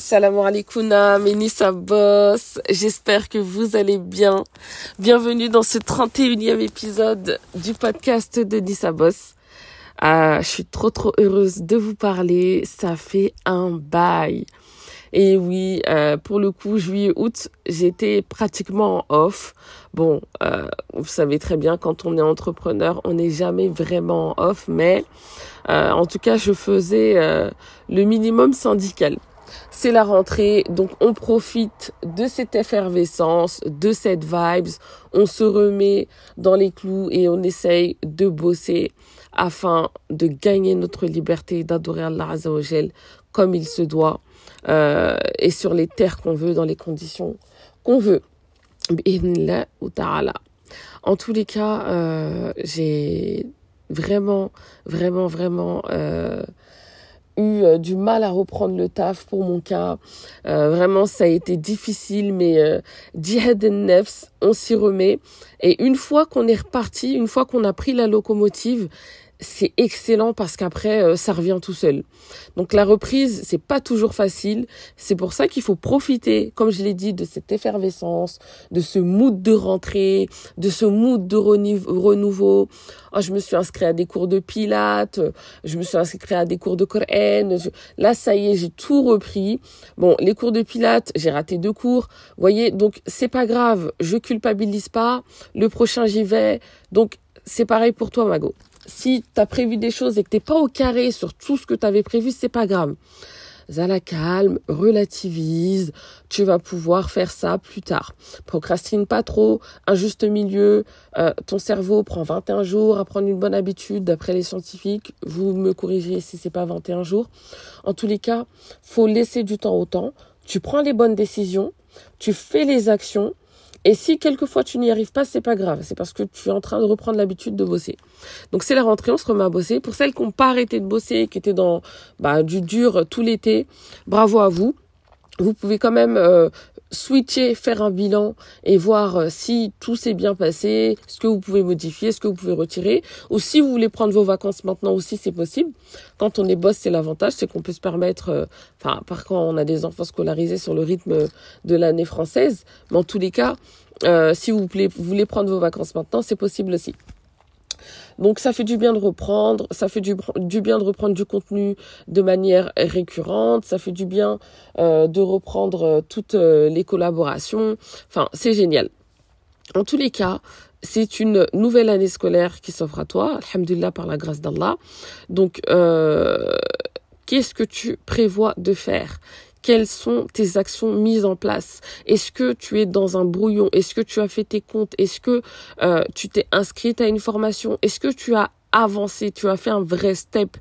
Salam alaikum, Ménissa Boss. J'espère que vous allez bien. Bienvenue dans ce 31e épisode du podcast de Nissa Boss. Ah, je suis trop trop heureuse de vous parler. Ça fait un bail. Et oui, euh, pour le coup, juillet, août, j'étais pratiquement en off. Bon, euh, vous savez très bien, quand on est entrepreneur, on n'est jamais vraiment en off, mais euh, en tout cas, je faisais le minimum syndical. C'est la rentrée, donc on profite de cette effervescence, de cette vibes, on se remet dans les clous et on essaye de bosser afin de gagner notre liberté, d'adorer Allah Azzawajal comme il se doit euh, et sur les terres qu'on veut, dans les conditions qu'on veut. En tous les cas, euh, j'ai vraiment, vraiment, vraiment euh, eu euh, du mal à reprendre le taf pour mon cas. Euh, vraiment, ça a été difficile, mais euh, Jihad Nefs, on s'y remet. Et une fois qu'on est reparti, une fois qu'on a pris la locomotive, c'est excellent parce qu'après euh, ça revient tout seul. Donc la reprise, c'est pas toujours facile, c'est pour ça qu'il faut profiter, comme je l'ai dit, de cette effervescence, de ce mood de rentrée, de ce mood de renouveau. Oh, je me suis inscrit à des cours de pilates, je me suis inscrit à des cours de Coran. Là, ça y est, j'ai tout repris. Bon, les cours de pilates, j'ai raté deux cours. Vous voyez, donc c'est pas grave, je culpabilise pas. Le prochain, j'y vais. Donc c'est pareil pour toi, Mago si tu as prévu des choses et que t'es pas au carré sur tout ce que tu prévu, c'est pas grave. Zala calme, relativise, tu vas pouvoir faire ça plus tard. Procrastine pas trop, un juste milieu, euh, ton cerveau prend 21 jours à prendre une bonne habitude d'après les scientifiques, vous me corrigez si c'est pas 21 jours. En tous les cas, faut laisser du temps au temps, tu prends les bonnes décisions, tu fais les actions et si quelquefois tu n'y arrives pas, c'est pas grave. C'est parce que tu es en train de reprendre l'habitude de bosser. Donc c'est la rentrée, on se remet à bosser. Pour celles qui n'ont pas arrêté de bosser, qui étaient dans bah, du dur tout l'été, bravo à vous. Vous pouvez quand même euh, switcher, faire un bilan et voir euh, si tout s'est bien passé, ce que vous pouvez modifier, ce que vous pouvez retirer, ou si vous voulez prendre vos vacances maintenant aussi, c'est possible. Quand on est boss, c'est l'avantage, c'est qu'on peut se permettre, euh, enfin, par quand on a des enfants scolarisés sur le rythme de l'année française, mais en tous les cas, euh, si vous voulez, vous voulez prendre vos vacances maintenant, c'est possible aussi. Donc ça fait du bien de reprendre, ça fait du, bien de reprendre du contenu de manière récurrente, ça fait du bien euh, de reprendre euh, toutes euh, les collaborations. Enfin, c'est génial. En tous les cas, c'est une nouvelle année scolaire qui s'offre à toi, alhamdulillah par la grâce d'Allah. Donc, qu'est-ce que tu prévois de faire? Quelles sont tes actions mises en place? Est-ce que tu es dans un brouillon? Est-ce que tu as fait tes comptes? Est-ce que euh, tu t'es inscrite à une formation? Est-ce que tu as avancé, tu as fait un vrai step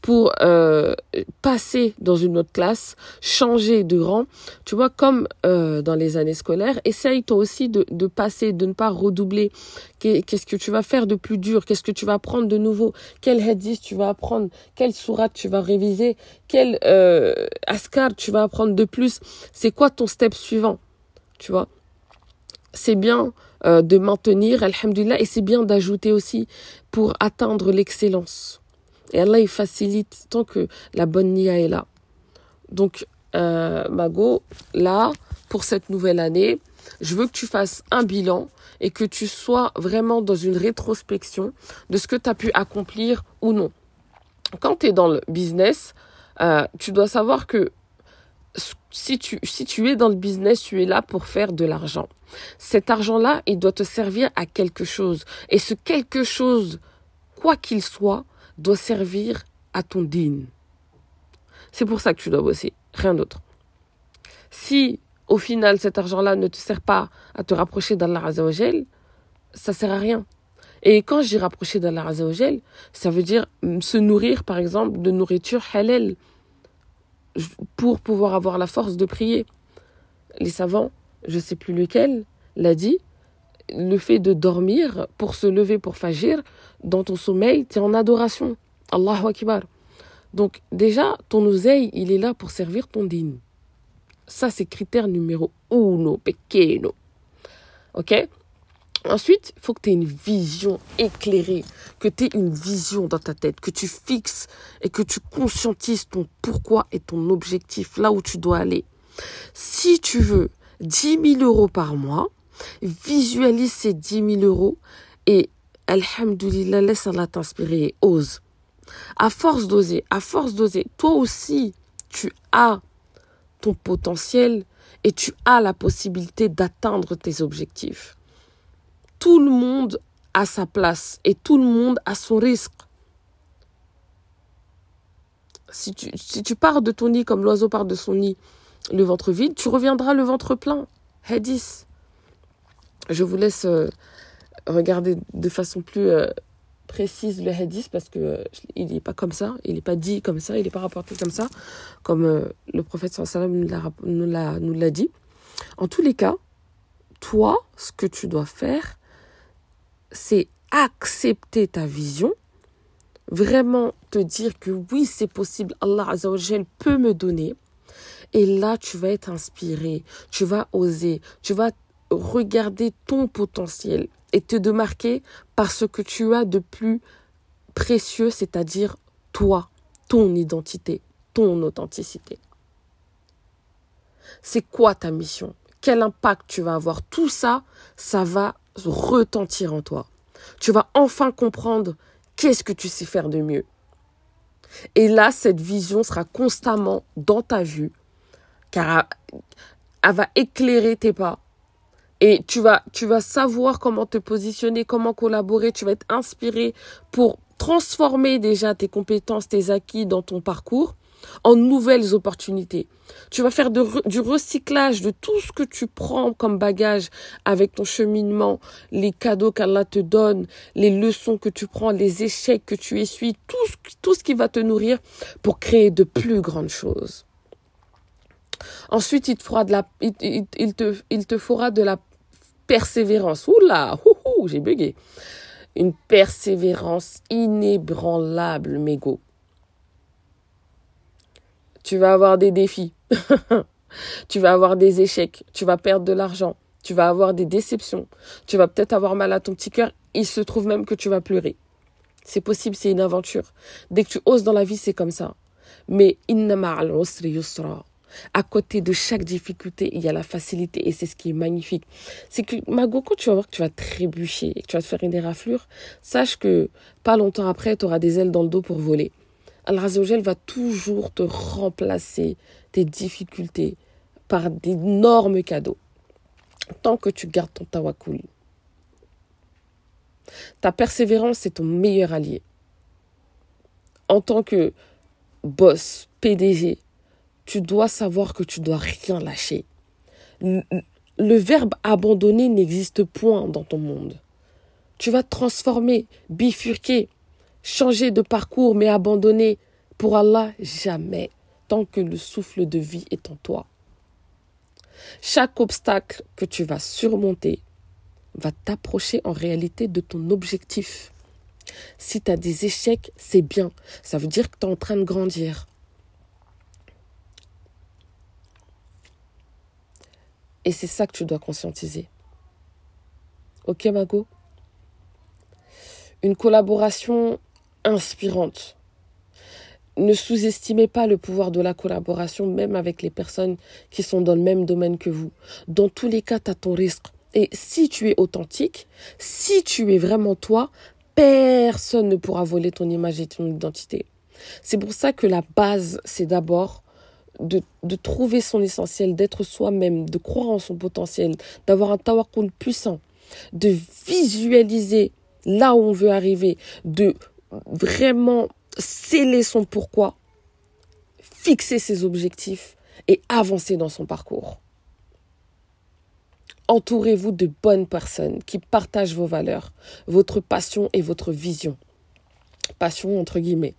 pour euh, passer dans une autre classe, changer de rang. Tu vois, comme euh, dans les années scolaires, essaye toi aussi de, de passer, de ne pas redoubler. Qu'est-ce que tu vas faire de plus dur? Qu'est-ce que tu vas apprendre de nouveau? Quel hadith tu vas apprendre? Quelle sourate tu vas réviser? Quel euh, askar tu vas apprendre de plus? C'est quoi ton step suivant? Tu vois? C'est bien euh, de maintenir, alhamdulillah, et c'est bien d'ajouter aussi pour atteindre l'excellence. Et Allah, il facilite tant que la bonne nia est là. Donc, euh, Mago, là, pour cette nouvelle année, je veux que tu fasses un bilan et que tu sois vraiment dans une rétrospection de ce que tu as pu accomplir ou non. Quand tu es dans le business, euh, tu dois savoir que si tu, si tu es dans le business, tu es là pour faire de l'argent. Cet argent-là, il doit te servir à quelque chose. Et ce quelque chose, quoi qu'il soit, doit servir à ton digne. C'est pour ça que tu dois bosser, rien d'autre. Si au final cet argent-là ne te sert pas à te rapprocher d'Allah Azzawajal, ça sert à rien. Et quand je dis rapprocher d'Allah Azzawajal, ça veut dire se nourrir par exemple de nourriture halal pour pouvoir avoir la force de prier. Les savants, je sais plus lequel, l'a dit, le fait de dormir pour se lever pour fagir, dans ton sommeil, tu es en adoration. Allahu Akbar. Donc déjà, ton oseille, il est là pour servir ton dîne. Ça, c'est critère numéro uno, pequeno. Ok? Ensuite, il faut que tu aies une vision éclairée, que tu aies une vision dans ta tête, que tu fixes et que tu conscientises ton pourquoi et ton objectif, là où tu dois aller. Si tu veux 10 000 euros par mois, visualise ces 10 000 euros et, alhamdoulilah, laisse Allah t'inspirer et ose. À force d'oser, à force d'oser, toi aussi, tu as ton potentiel et tu as la possibilité d'atteindre tes objectifs. Tout le monde a sa place et tout le monde a son risque. Si tu, si tu pars de ton nid comme l'oiseau part de son nid, le ventre vide, tu reviendras le ventre plein. Hadith. Je vous laisse euh, regarder de façon plus euh, précise le hadith parce que euh, il n'est pas comme ça, il n'est pas dit comme ça, il n'est pas rapporté comme ça, comme le prophète sallam nous l'a, nous l'a dit. En tous les cas, toi, ce que tu dois faire, c'est accepter ta vision, vraiment te dire que oui, c'est possible, Allah Azzawajal peut me donner. Et là, tu vas être inspiré, tu vas oser, tu vas regarder ton potentiel et te démarquer par ce que tu as de plus précieux, c'est-à-dire toi, ton identité, ton authenticité. C'est quoi ta mission? Quel impact tu vas avoir? Tout ça, ça va retentir en toi. Tu vas enfin comprendre qu'est-ce que tu sais faire de mieux. Et là, cette vision sera constamment dans ta vue, car elle va éclairer tes pas, et tu vas, savoir comment te positionner, comment collaborer, tu vas être inspiré pour transformer déjà tes compétences, tes acquis dans ton parcours en nouvelles opportunités. Tu vas faire du recyclage de tout ce que tu prends comme bagage avec ton cheminement, les cadeaux qu'Allah te donne, les leçons que tu prends, les échecs que tu essuies, tout ce, qui va te nourrir pour créer de plus grandes choses. Ensuite, il te fera de la, il, te, il te fera de la persévérance. Oula, j'ai bugué. Une persévérance inébranlable, mégot. Tu vas avoir des défis. tu vas avoir des échecs. Tu vas perdre de l'argent. Tu vas avoir des déceptions. Tu vas peut-être avoir mal à ton petit cœur. Il se trouve même que tu vas pleurer. C'est possible, c'est une aventure. Dès que tu oses dans la vie, c'est comme ça. Mais. À côté de chaque difficulté, il y a la facilité et c'est ce qui est magnifique. C'est que Mago, quand tu vas voir que tu vas trébucher et que tu vas te faire une éraflure, sache que pas longtemps après, tu auras des ailes dans le dos pour voler. Al-Razogel va toujours te remplacer tes difficultés par d'énormes cadeaux. Tant que tu gardes ton tawakul. Ta persévérance, c'est ton meilleur allié. En tant que boss, PDG, tu dois savoir que tu dois rien lâcher. Le, verbe abandonner n'existe point dans ton monde. Tu vas transformer, bifurquer, changer de parcours, mais abandonner. Pour Allah, jamais, tant que le souffle de vie est en toi. Chaque obstacle que tu vas surmonter va t'approcher en réalité de ton objectif. Si tu as des échecs, c'est bien. Ça veut dire que tu es en train de grandir. Et c'est ça que tu dois conscientiser. Ok, Mago? Une collaboration inspirante. Ne sous-estimez pas le pouvoir de la collaboration, même avec les personnes qui sont dans le même domaine que vous. Dans tous les cas, tu as ton risque. Et si tu es authentique, si tu es vraiment toi, personne ne pourra voler ton image et ton identité. C'est pour ça que la base, c'est d'abord de, trouver son essentiel, d'être soi-même, de croire en son potentiel, d'avoir un tawakkul puissant, de visualiser là où on veut arriver, de vraiment sceller son pourquoi, fixer ses objectifs et avancer dans son parcours. Entourez-vous de bonnes personnes qui partagent vos valeurs, votre passion et votre vision. Passion entre guillemets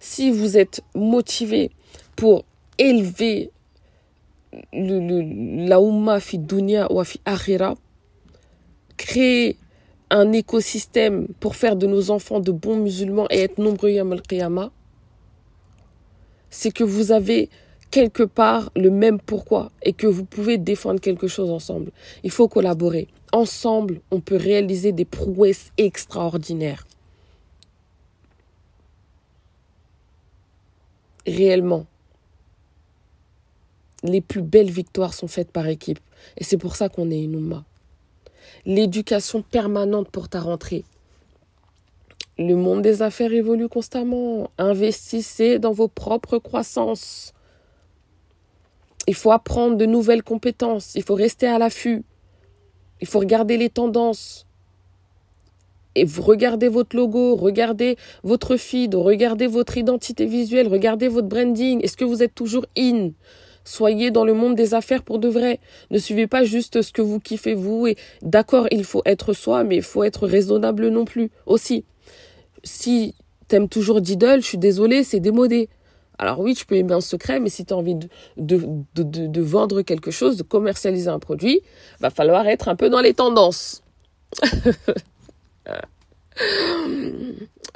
si vous êtes motivé pour élever le, la Ummah fi dunya ou fi akhira, créer un écosystème pour faire de nos enfants de bons musulmans et être nombreux yam al c'est que vous avez quelque part le même pourquoi et que vous pouvez défendre quelque chose ensemble. Il faut collaborer. Ensemble, on peut réaliser des prouesses extraordinaires. Réellement. Les plus belles victoires sont faites par équipe. Et c'est pour ça qu'on est une L'éducation permanente pour ta rentrée. Le monde des affaires évolue constamment. Investissez dans vos propres croissances. Il faut apprendre de nouvelles compétences. Il faut rester à l'affût. Il faut regarder les tendances. Et vous regardez votre logo, regardez votre feed, regardez votre identité visuelle, regardez votre branding. Est-ce que vous êtes toujours in? Soyez dans le monde des affaires pour de vrai. Ne suivez pas juste ce que vous kiffez vous. Et d'accord, il faut être soi, mais il faut être raisonnable non plus aussi. Si t'aimes toujours Diddle, je suis désolée, c'est démodé. Alors oui, tu peux aimer un secret, mais si tu as envie de, de, de, vendre quelque chose, de commercialiser un produit, va falloir être un peu dans les tendances.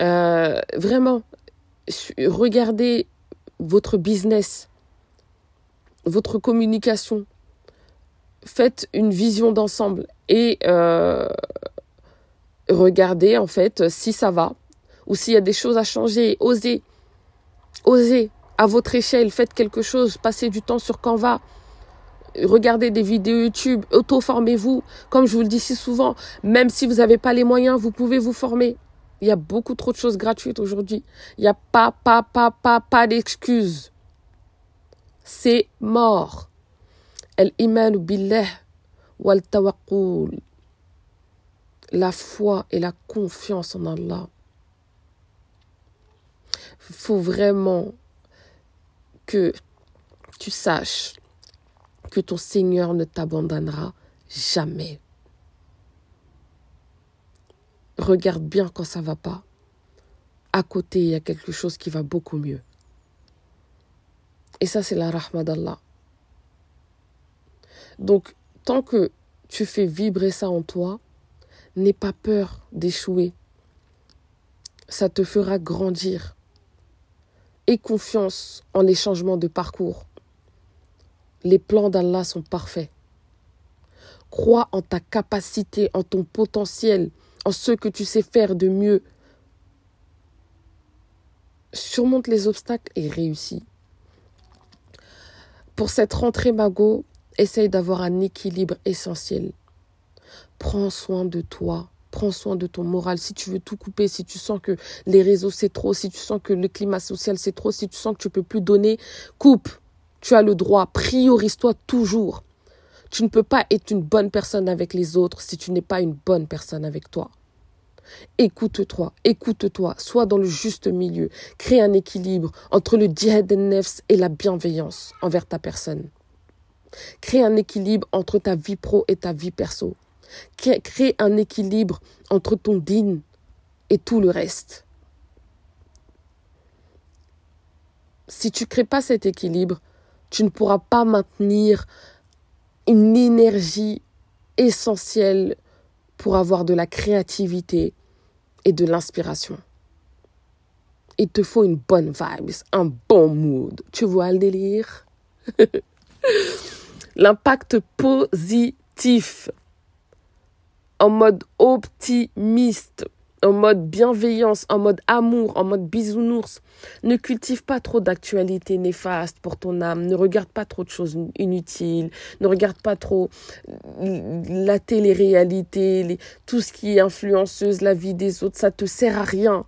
euh, vraiment, regardez votre business, votre communication. Faites une vision d'ensemble et euh, regardez en fait si ça va ou s'il y a des choses à changer. Osez Osez, à votre échelle, faites quelque chose, passez du temps sur Canva, regardez des vidéos YouTube, auto-formez-vous. Comme je vous le dis si souvent, même si vous n'avez pas les moyens, vous pouvez vous former. Il y a beaucoup trop de choses gratuites aujourd'hui. Il n'y a pas, pas, pas, pas, pas d'excuses. C'est mort. El-iman billah wal La foi et la confiance en Allah faut vraiment que tu saches que ton Seigneur ne t'abandonnera jamais. Regarde bien quand ça va pas. À côté, il y a quelque chose qui va beaucoup mieux. Et ça, c'est la rahma d'Allah. Donc, tant que tu fais vibrer ça en toi, n'aie pas peur d'échouer. Ça te fera grandir et confiance en les changements de parcours. Les plans d'Allah sont parfaits. Crois en ta capacité, en ton potentiel, en ce que tu sais faire de mieux. Surmonte les obstacles et réussis. Pour cette rentrée Mago, essaye d'avoir un équilibre essentiel. Prends soin de toi, prends soin de ton moral. Si tu veux tout couper, si tu sens que les réseaux c'est trop, si tu sens que le climat social c'est trop, si tu sens que tu peux plus donner, coupe. Tu as le droit. Priorise-toi toujours. Tu ne peux pas être une bonne personne avec les autres si tu n'es pas une bonne personne avec toi. Écoute-toi, écoute-toi, sois dans le juste milieu, crée un équilibre entre le djihad et la bienveillance envers ta personne. Crée un équilibre entre ta vie pro et ta vie perso. Crée un équilibre entre ton din et tout le reste. Si tu ne crées pas cet équilibre, tu ne pourras pas maintenir une énergie essentielle pour avoir de la créativité et de l'inspiration. Il te faut une bonne vibe, un bon mood. Tu vois le délire? L'impact positif en mode optimiste, en mode bienveillance, en mode amour, en mode bisounours. Ne cultive pas trop d'actualités néfastes pour ton âme. Ne regarde pas trop de choses inutiles. Ne regarde pas trop la télé-réalité, tout ce qui est influenceuse, la vie des autres. Ça te sert à rien.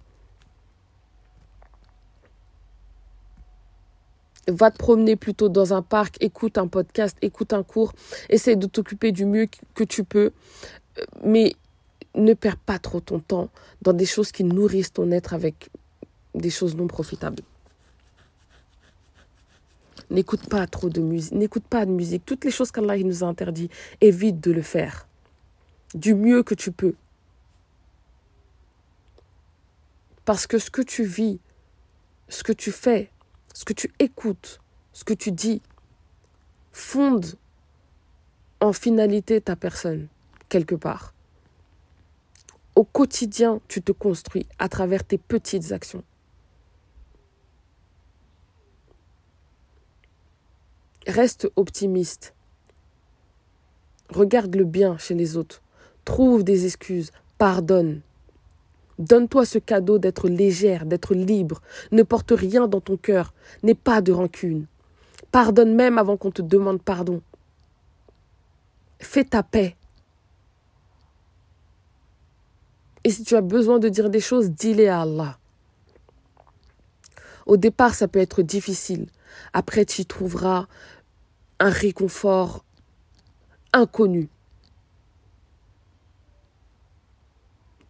Va te promener plutôt dans un parc, écoute un podcast, écoute un cours, essaie de t'occuper du mieux que tu peux mais ne perds pas trop ton temps dans des choses qui nourrissent ton être avec des choses non profitables. N'écoute pas trop de musique, n'écoute pas de musique. Toutes les choses qu'Allah nous a interdit, évite de le faire. Du mieux que tu peux. Parce que ce que tu vis, ce que tu fais, ce que tu écoutes, ce que tu dis, fonde en finalité ta personne quelque part. Au quotidien, tu te construis à travers tes petites actions. Reste optimiste. Regarde le bien chez les autres. Trouve des excuses. Pardonne. Donne-toi ce cadeau d'être légère, d'être libre. Ne porte rien dans ton cœur. N'aie pas de rancune. Pardonne même avant qu'on te demande pardon. Fais ta paix. Et si tu as besoin de dire des choses, dis-les à Allah. Au départ, ça peut être difficile. Après, tu y trouveras un réconfort inconnu.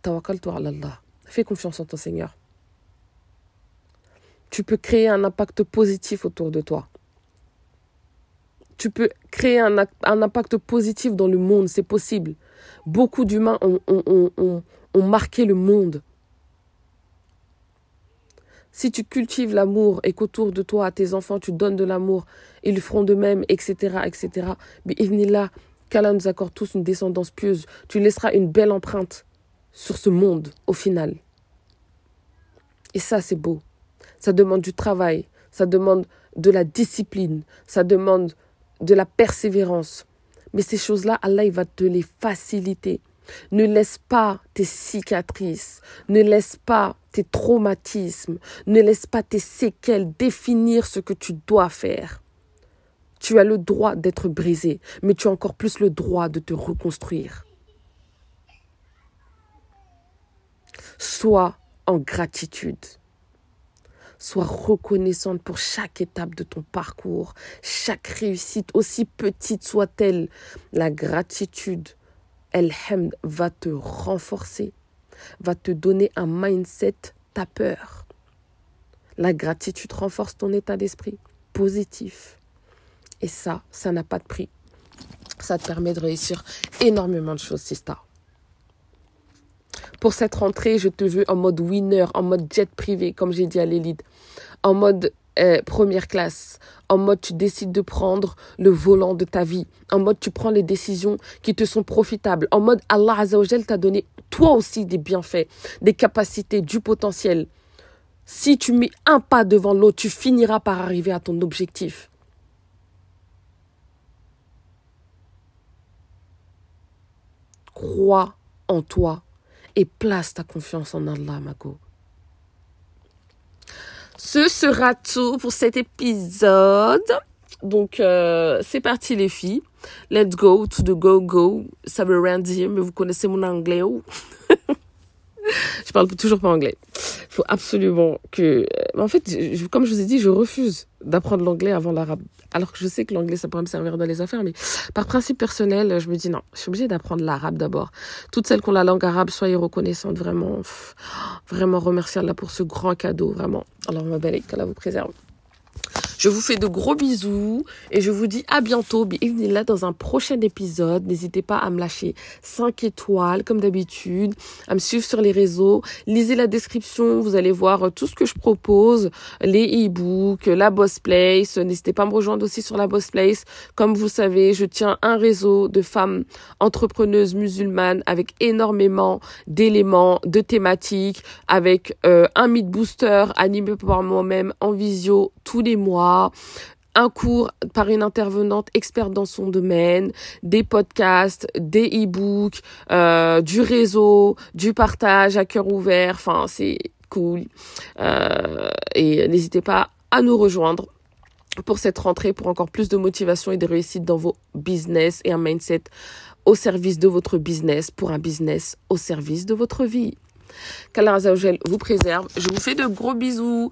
Tawakkal-toi Allah. Fais confiance en ton Seigneur. Tu peux créer un impact positif autour de toi. Tu peux créer un, impact positif dans le monde, c'est possible. Beaucoup d'humains ont, ont marqué le monde. Si tu cultives l'amour et qu'autour de toi, à tes enfants, tu donnes de l'amour, ils feront de même, etc., etc. Mais là, qu'Allah nous accorde tous une descendance pieuse. Tu laisseras une belle empreinte sur ce monde, au final. Et ça, c'est beau. Ça demande du travail, ça demande de la discipline, ça demande de la persévérance. Mais ces choses-là, Allah, il va te les faciliter. Ne laisse pas tes cicatrices, ne laisse pas tes traumatismes, ne laisse pas tes séquelles définir ce que tu dois faire. Tu as le droit d'être brisé, mais tu as encore plus le droit de te reconstruire. Sois en gratitude. Sois reconnaissante pour chaque étape de ton parcours, chaque réussite, aussi petite soit-elle. La gratitude El-Hamd va te renforcer, va te donner un mindset ta peur. La gratitude renforce ton état d'esprit positif. Et ça, ça n'a pas de prix. Ça te permet de réussir énormément de choses, Sista. Pour cette rentrée, je te veux en mode winner, en mode jet privé, comme j'ai dit à l'élite, en mode euh, première classe, en mode tu décides de prendre le volant de ta vie, en mode tu prends les décisions qui te sont profitables, en mode Allah Azzawajal t'a donné toi aussi des bienfaits, des capacités, du potentiel. Si tu mets un pas devant l'autre, tu finiras par arriver à ton objectif. Crois en toi et place ta confiance en Allah, Mago. Ce sera tout pour cet épisode. Donc, euh, c'est parti les filles. Let's go to the go go. Ça veut rien dire, mais vous connaissez mon anglais. Oh. je parle toujours pas anglais. Il faut absolument que... Euh, en fait, comme je vous ai dit, je refuse d'apprendre l'anglais avant l'arabe. Alors que je sais que l'anglais, ça pourrait me servir dans les affaires, mais par principe personnel, je me dis non, je suis obligée d'apprendre l'arabe d'abord. Toutes celles qui ont la langue arabe, soyez reconnaissantes, vraiment. vraiment remercier Allah pour ce grand cadeau, vraiment. Alors, ma belle, qu'Allah vous préserve. Je vous fais de gros bisous et je vous dis à bientôt. là dans un prochain épisode. N'hésitez pas à me lâcher 5 étoiles comme d'habitude, à me suivre sur les réseaux. Lisez la description, vous allez voir tout ce que je propose, les e-books, la Boss Place. N'hésitez pas à me rejoindre aussi sur la Boss Place. Comme vous savez, je tiens un réseau de femmes entrepreneuses musulmanes avec énormément d'éléments, de thématiques, avec euh, un Meet Booster animé par moi-même en visio tous les un cours par une intervenante experte dans son domaine, des podcasts, des e-books, euh, du réseau, du partage à cœur ouvert. Enfin, c'est cool. Euh, et n'hésitez pas à nous rejoindre pour cette rentrée, pour encore plus de motivation et de réussite dans vos business et un mindset au service de votre business, pour un business au service de votre vie. Qu'Allah vous préserve. Je vous fais de gros bisous.